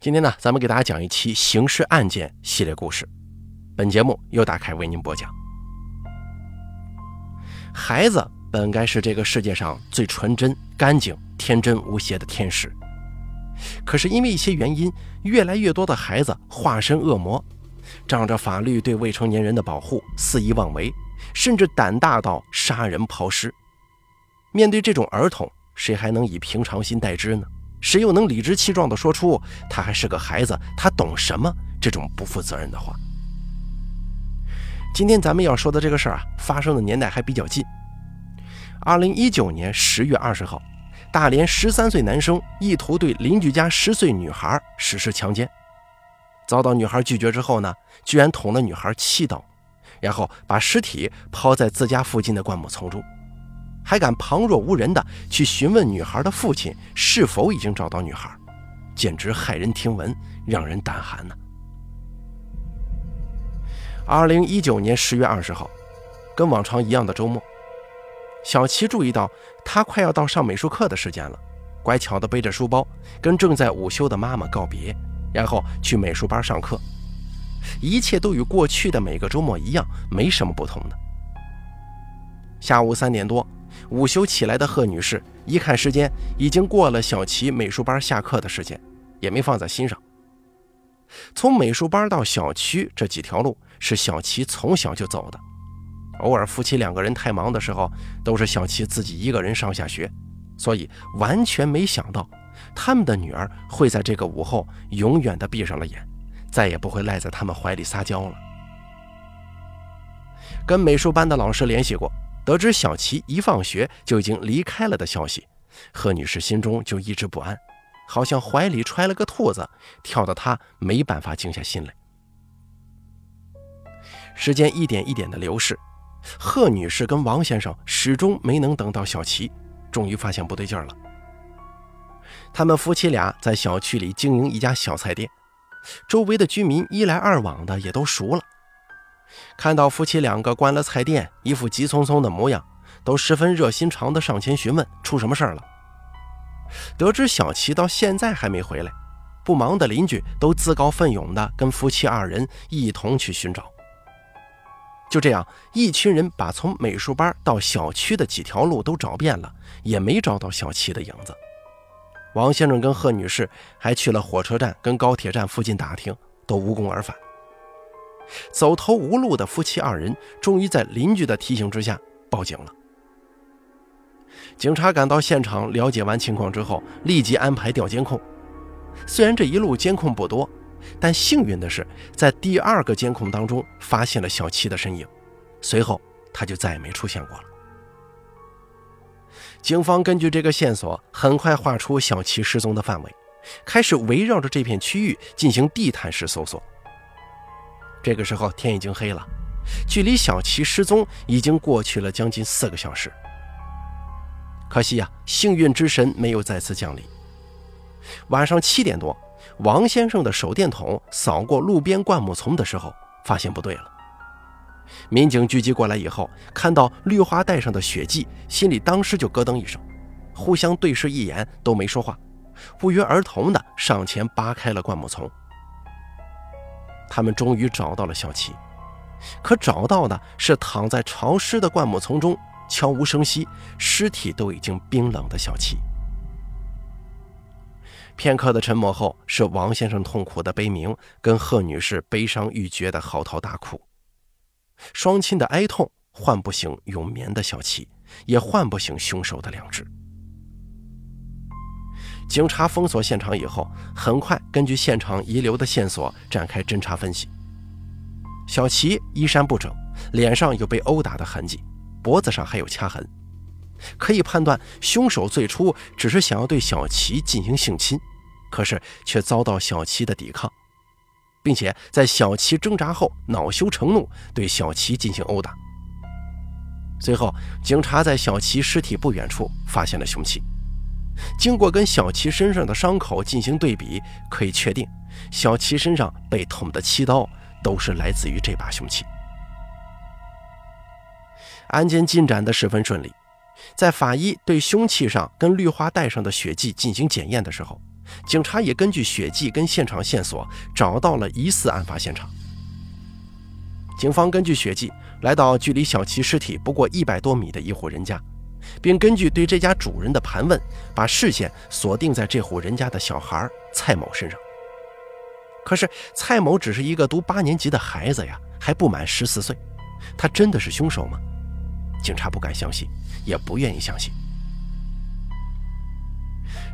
今天呢，咱们给大家讲一期刑事案件系列故事。本节目由大凯为您播讲。孩子本该是这个世界上最纯真、干净、天真无邪的天使，可是因为一些原因，越来越多的孩子化身恶魔，仗着法律对未成年人的保护，肆意妄为，甚至胆大到杀人抛尸。面对这种儿童，谁还能以平常心待之呢？谁又能理直气壮地说出他还是个孩子，他懂什么这种不负责任的话？今天咱们要说的这个事儿啊，发生的年代还比较近。二零一九年十月二十号，大连十三岁男生意图对邻居家十岁女孩实施强奸，遭到女孩拒绝之后呢，居然捅了女孩七刀，然后把尸体抛在自家附近的灌木丛中。还敢旁若无人的去询问女孩的父亲是否已经找到女孩，简直骇人听闻，让人胆寒呢。二零一九年十月二十号，跟往常一样的周末，小齐注意到他快要到上美术课的时间了，乖巧的背着书包，跟正在午休的妈妈告别，然后去美术班上课，一切都与过去的每个周末一样，没什么不同的。下午三点多。午休起来的贺女士一看时间，已经过了小齐美术班下课的时间，也没放在心上。从美术班到小区这几条路是小齐从小就走的，偶尔夫妻两个人太忙的时候，都是小齐自己一个人上下学，所以完全没想到他们的女儿会在这个午后永远的闭上了眼，再也不会赖在他们怀里撒娇了。跟美术班的老师联系过。得知小齐一放学就已经离开了的消息，贺女士心中就一直不安，好像怀里揣了个兔子，跳得她没办法静下心来。时间一点一点的流逝，贺女士跟王先生始终没能等到小齐，终于发现不对劲了。他们夫妻俩在小区里经营一家小菜店，周围的居民一来二往的也都熟了。看到夫妻两个关了菜店，一副急匆匆的模样，都十分热心肠的上前询问出什么事儿了。得知小齐到现在还没回来，不忙的邻居都自告奋勇的跟夫妻二人一同去寻找。就这样，一群人把从美术班到小区的几条路都找遍了，也没找到小齐的影子。王先生跟贺女士还去了火车站跟高铁站附近打听，都无功而返。走投无路的夫妻二人，终于在邻居的提醒之下报警了。警察赶到现场，了解完情况之后，立即安排调监控。虽然这一路监控不多，但幸运的是，在第二个监控当中发现了小七的身影，随后他就再也没出现过了。警方根据这个线索，很快画出小七失踪的范围，开始围绕着这片区域进行地毯式搜索。这个时候天已经黑了，距离小齐失踪已经过去了将近四个小时。可惜呀，幸运之神没有再次降临。晚上七点多，王先生的手电筒扫过路边灌木丛的时候，发现不对了。民警聚集过来以后，看到绿化带上的血迹，心里当时就咯噔一声，互相对视一眼都没说话，不约而同的上前扒开了灌木丛。他们终于找到了小齐，可找到的是躺在潮湿的灌木丛中，悄无声息，尸体都已经冰冷的小齐。片刻的沉默后，是王先生痛苦的悲鸣，跟贺女士悲伤欲绝的嚎啕大哭。双亲的哀痛唤不醒永眠的小齐，也唤不醒凶手的良知。警察封锁现场以后，很快根据现场遗留的线索展开侦查分析。小齐衣衫不整，脸上有被殴打的痕迹，脖子上还有掐痕，可以判断凶手最初只是想要对小齐进行性侵，可是却遭到小齐的抵抗，并且在小齐挣扎后恼羞成怒，对小齐进行殴打。最后，警察在小齐尸体不远处发现了凶器。经过跟小齐身上的伤口进行对比，可以确定，小齐身上被捅的七刀都是来自于这把凶器。案件进展的十分顺利，在法医对凶器上跟绿化带上的血迹进行检验的时候，警察也根据血迹跟现场线索找到了疑似案发现场。警方根据血迹来到距离小齐尸体不过一百多米的一户人家，并根据对这家主人的盘问，把视线锁定在这户人家的小孩蔡某身上。可是蔡某只是一个读八年级的孩子呀，还不满十四岁，他真的是凶手吗？警察不敢相信，也不愿意相信。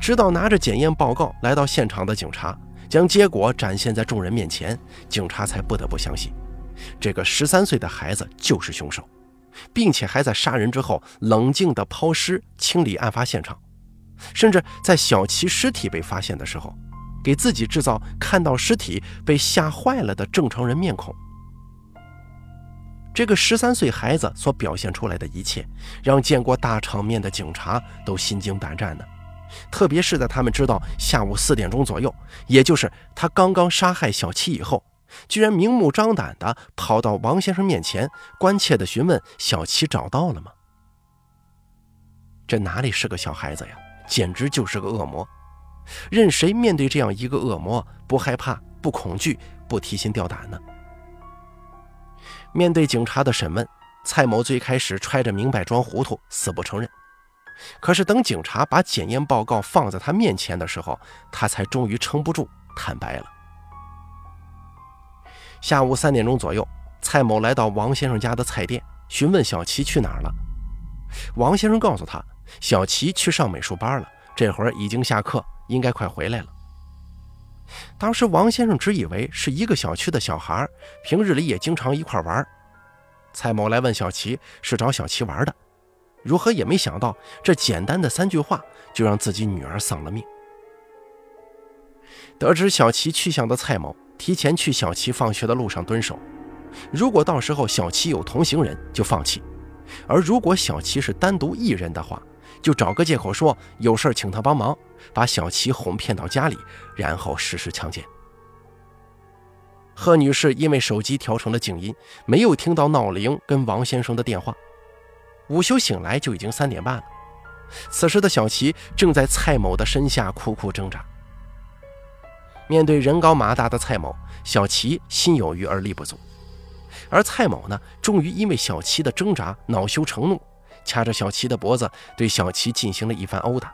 直到拿着检验报告来到现场的警察将结果展现在众人面前，警察才不得不相信，这个十三岁的孩子就是凶手，并且还在杀人之后冷静地抛尸清理案发现场，甚至在小齐尸体被发现的时候，给自己制造看到尸体被吓坏了的正常人面孔。这个十三岁孩子所表现出来的一切，让见过大场面的警察都心惊胆战的。特别是在他们知道下午四点钟左右，也就是他刚刚杀害小七以后，居然明目张胆地跑到王先生面前，关切地询问小七找到了吗？这哪里是个小孩子呀，简直就是个恶魔！任谁面对这样一个恶魔，不害怕、不恐惧、不提心吊胆呢？面对警察的审问，蔡某最开始揣着明白装糊涂，死不承认。可是，等警察把检验报告放在他面前的时候，他才终于撑不住，坦白了。下午三点钟左右，蔡某来到王先生家的菜店，询问小齐去哪儿了。王先生告诉他，小齐去上美术班了，这会儿已经下课，应该快回来了。当时，王先生只以为是一个小区的小孩，平日里也经常一块玩。蔡某来问小齐，是找小齐玩的。如何也没想到，这简单的三句话就让自己女儿丧了命。得知小齐去向的蔡某，提前去小齐放学的路上蹲守。如果到时候小齐有同行人，就放弃；而如果小齐是单独一人的话，就找个借口说有事请他帮忙，把小齐哄骗到家里，然后实施强奸。贺女士因为手机调成了静音，没有听到闹铃跟王先生的电话。午休醒来就已经三点半了，此时的小齐正在蔡某的身下苦苦挣扎。面对人高马大的蔡某，小齐心有余而力不足。而蔡某呢，终于因为小齐的挣扎恼羞成怒，掐着小齐的脖子对小齐进行了一番殴打，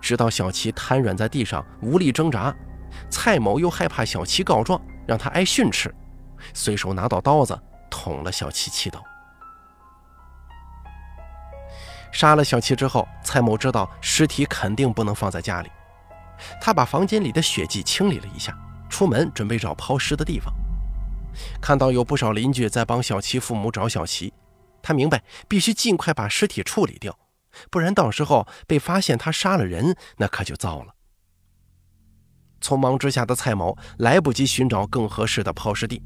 直到小齐瘫软在地上无力挣扎，蔡某又害怕小齐告状让他挨训斥，随手拿到刀子捅了小齐七刀。杀了小七之后，蔡某知道尸体肯定不能放在家里，他把房间里的血迹清理了一下，出门准备找抛尸的地方。看到有不少邻居在帮小七父母找小齐，他明白必须尽快把尸体处理掉，不然到时候被发现他杀了人，那可就糟了。匆忙之下的蔡某来不及寻找更合适的抛尸地，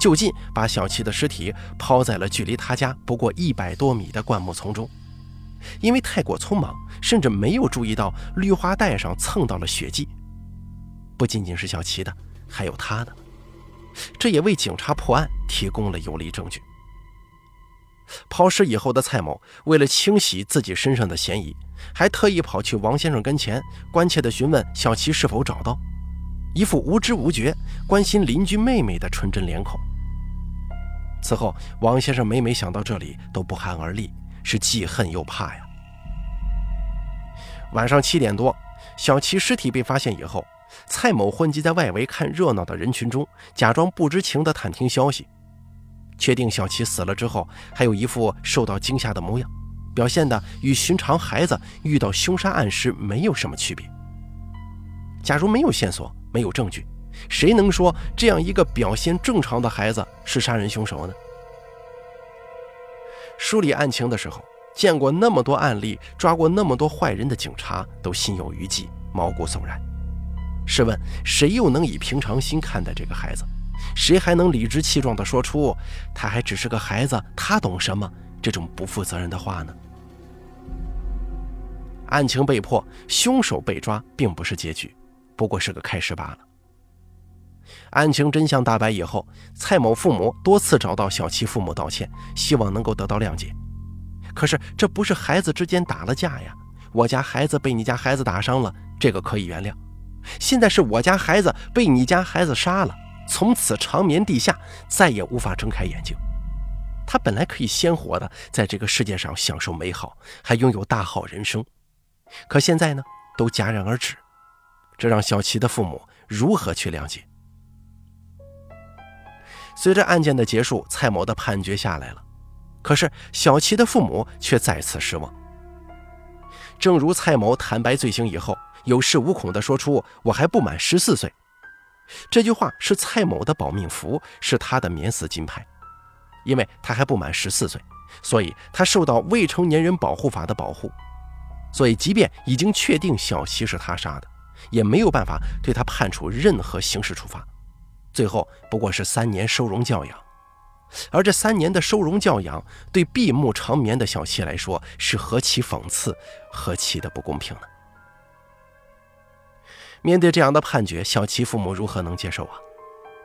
就近把小七的尸体抛在了距离他家不过一百多米的灌木丛中。因为太过匆忙，甚至没有注意到绿化带上蹭到了血迹。不仅仅是小齐的，还有他的，这也为警察破案提供了有力证据。抛尸以后的蔡某，为了清洗自己身上的嫌疑，还特意跑去王先生跟前，关切地询问小齐是否找到，一副无知无觉、关心邻居妹妹的纯真脸孔。此后，王先生每每想到这里，都不寒而栗。是既恨又怕呀。晚上七点多，小齐尸体被发现以后，蔡某混迹在外围看热闹的人群中，假装不知情的探听消息。确定小齐死了之后，还有一副受到惊吓的模样，表现的与寻常孩子遇到凶杀案时没有什么区别。假如没有线索，没有证据，谁能说这样一个表现正常的孩子是杀人凶手呢？梳理案情的时候，见过那么多案例，抓过那么多坏人的警察都心有余悸，毛骨悚然。试问，谁又能以平常心看待这个孩子？谁还能理直气壮地说出“他还只是个孩子，他懂什么”这种不负责任的话呢？案情被破，凶手被抓，并不是结局，不过是个开始罢了。案情真相大白以后，蔡某父母多次找到小齐父母道歉，希望能够得到谅解。可是这不是孩子之间打了架呀，我家孩子被你家孩子打伤了，这个可以原谅。现在是我家孩子被你家孩子杀了，从此长眠地下，再也无法睁开眼睛。他本来可以鲜活的在这个世界上享受美好，还拥有大好人生，可现在呢，都戛然而止。这让小琪的父母如何去谅解？随着案件的结束，蔡某的判决下来了，可是小琪的父母却再次失望。正如蔡某坦白罪行以后，有恃无恐地说出“我还不满十四岁”，这句话是蔡某的保命符，是他的免死金牌。因为他还不满十四岁，所以他受到未成年人保护法的保护，所以即便已经确定小琪是他杀的，也没有办法对他判处任何刑事处罚。最后不过是三年收容教养，而这三年的收容教养，对闭目长眠的小七来说，是何其讽刺，何其的不公平呢？面对这样的判决，小七父母如何能接受啊？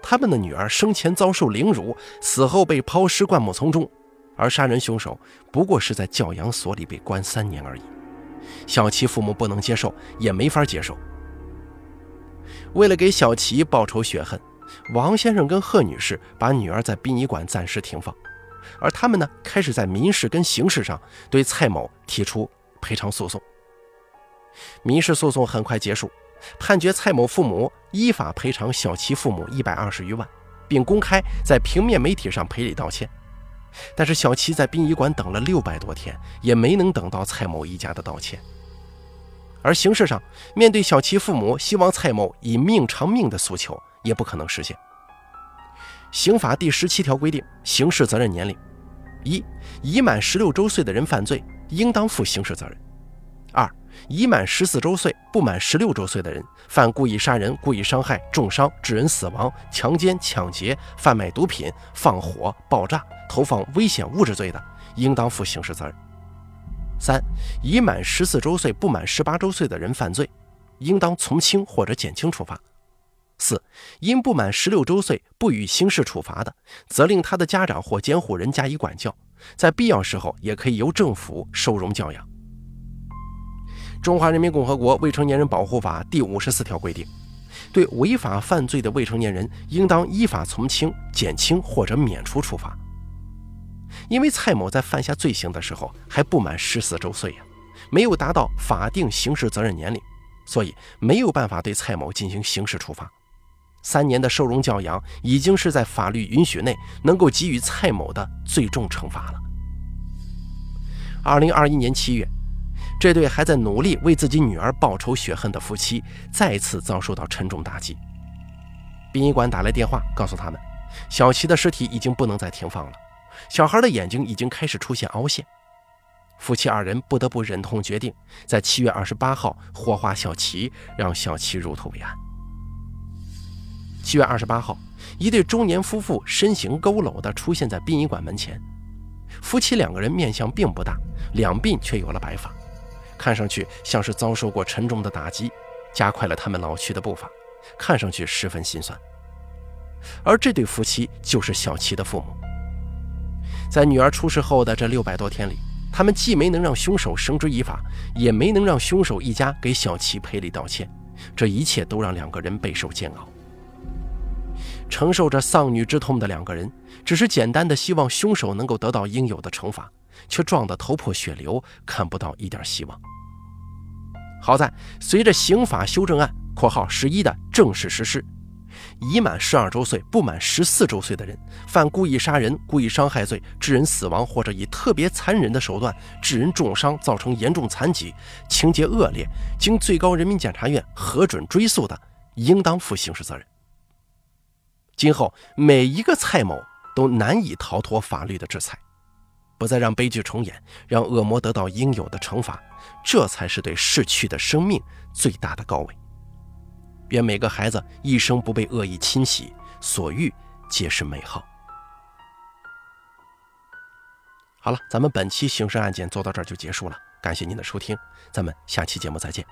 他们的女儿生前遭受凌辱，死后被抛尸灌木丛中，而杀人凶手不过是在教养所里被关三年而已。小琪父母不能接受，也没法接受。为了给小琪报仇雪恨，王先生跟贺女士把女儿在殡仪馆暂时停放，而他们呢，开始在民事跟刑事上对蔡某提出赔偿诉讼。民事诉讼很快结束。判决蔡某父母依法赔偿小琪父母一百二十余万，并公开在平面媒体上赔礼道歉。但是小琪在殡仪馆等了六百多天，也没能等到蔡某一家的道歉。而刑事上，面对小琪父母希望蔡某以命偿命的诉求，也不可能实现。刑法第十七条规定，刑事责任年龄：一、已满十六周岁的人犯罪，应当负刑事责任；二、已满十四周岁不满十六周岁的人，犯故意杀人、故意伤害、重伤、致人死亡、强奸、抢劫、贩卖毒品、放火、爆炸、投放危险物质罪的，应当负刑事责任。三、已满十四周岁不满十八周岁的人犯罪，应当从轻或者减轻处罚。四、因不满十六周岁不予刑事处罚的，责令他的家长或监护人加以管教，在必要时候也可以由政府收容教养。中华人民共和国未成年人保护法第五十四条规定，对违法犯罪的未成年人，应当依法从轻、减轻或者免除处罚。因为蔡某在犯下罪行的时候还不满十四周岁呀，没有达到法定刑事责任年龄，所以没有办法对蔡某进行刑事处罚。三年的收容教养已经是在法律允许内能够给予蔡某的最重惩罚了。二零二一年七月。这对还在努力为自己女儿报仇雪恨的夫妻，再次遭受到沉重打击。殡仪馆打来电话，告诉他们，小琪的尸体已经不能再停放了，小孩的眼睛已经开始出现凹陷。夫妻二人不得不忍痛决定，在七月二十八号火化小琪，让小琪入土为安。七月二十八号，一对中年夫妇身形佝偻地出现在殡仪馆门前，夫妻两个人面相并不大，两鬓却有了白发。看上去像是遭受过沉重的打击，加快了他们老去的步伐，看上去十分心酸。而这对夫妻就是小琪的父母。在女儿出事后的这六百多天里，他们既没能让凶手绳之以法，也没能让凶手一家给小琪赔礼道歉，这一切都让两个人备受煎熬。承受着丧女之痛的两个人，只是简单的希望凶手能够得到应有的惩罚。却撞得头破血流，看不到一点希望。好在随着刑法修正案（括号十一）的正式实施，已满十二周岁不满十四周岁的人犯故意杀人、故意伤害罪、致人死亡或者以特别残忍的手段致人重伤，造成严重残疾，情节恶劣，经最高人民检察院核准追诉的，应当负刑事责任。今后每一个蔡某都难以逃脱法律的制裁。不再让悲剧重演，让恶魔得到应有的惩罚，这才是对逝去的生命最大的告慰。愿每个孩子一生不被恶意侵袭，所遇皆是美好。好了，咱们本期刑事案件做到这儿就结束了，感谢您的收听，咱们下期节目再见。